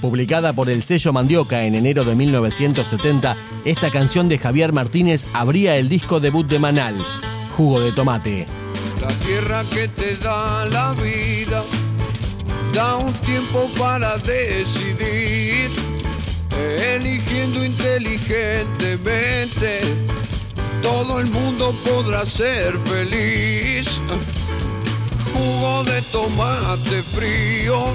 Publicada por el sello Mandioca en enero de 1970, esta canción de Javier Martínez abría el disco debut de Manal, Jugo de Tomate. La tierra que te da la vida da un tiempo para decidir, eligiendo inteligentemente, todo el mundo podrá ser feliz. Jugo de tomate frío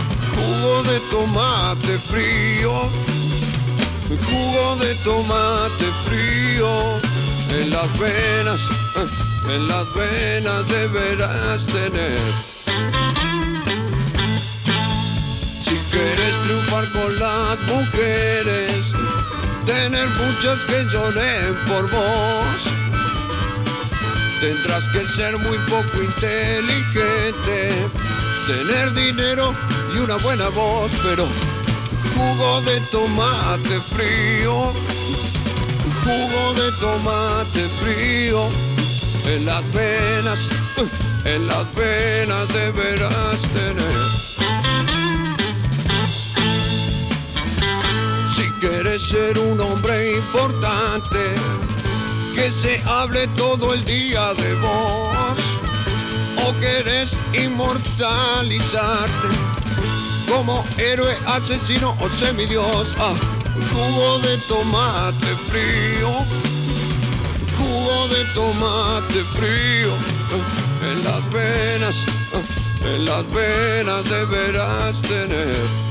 jugo de tomate frío, jugo de tomate frío, en las venas, en las venas deberás tener. Si quieres triunfar con las mujeres, tener muchas que lloren por vos. Tendrás que ser muy poco inteligente, tener dinero y una buena voz, pero jugo de tomate frío, jugo de tomate frío, en las venas, en las venas deberás tener. Si quieres ser un hombre importante, que se hable todo el día de vos, o querés inmortalizarte como héroe, asesino o semidios. Jugo de tomate frío, jugo de tomate frío, en las venas, en las venas deberás tener.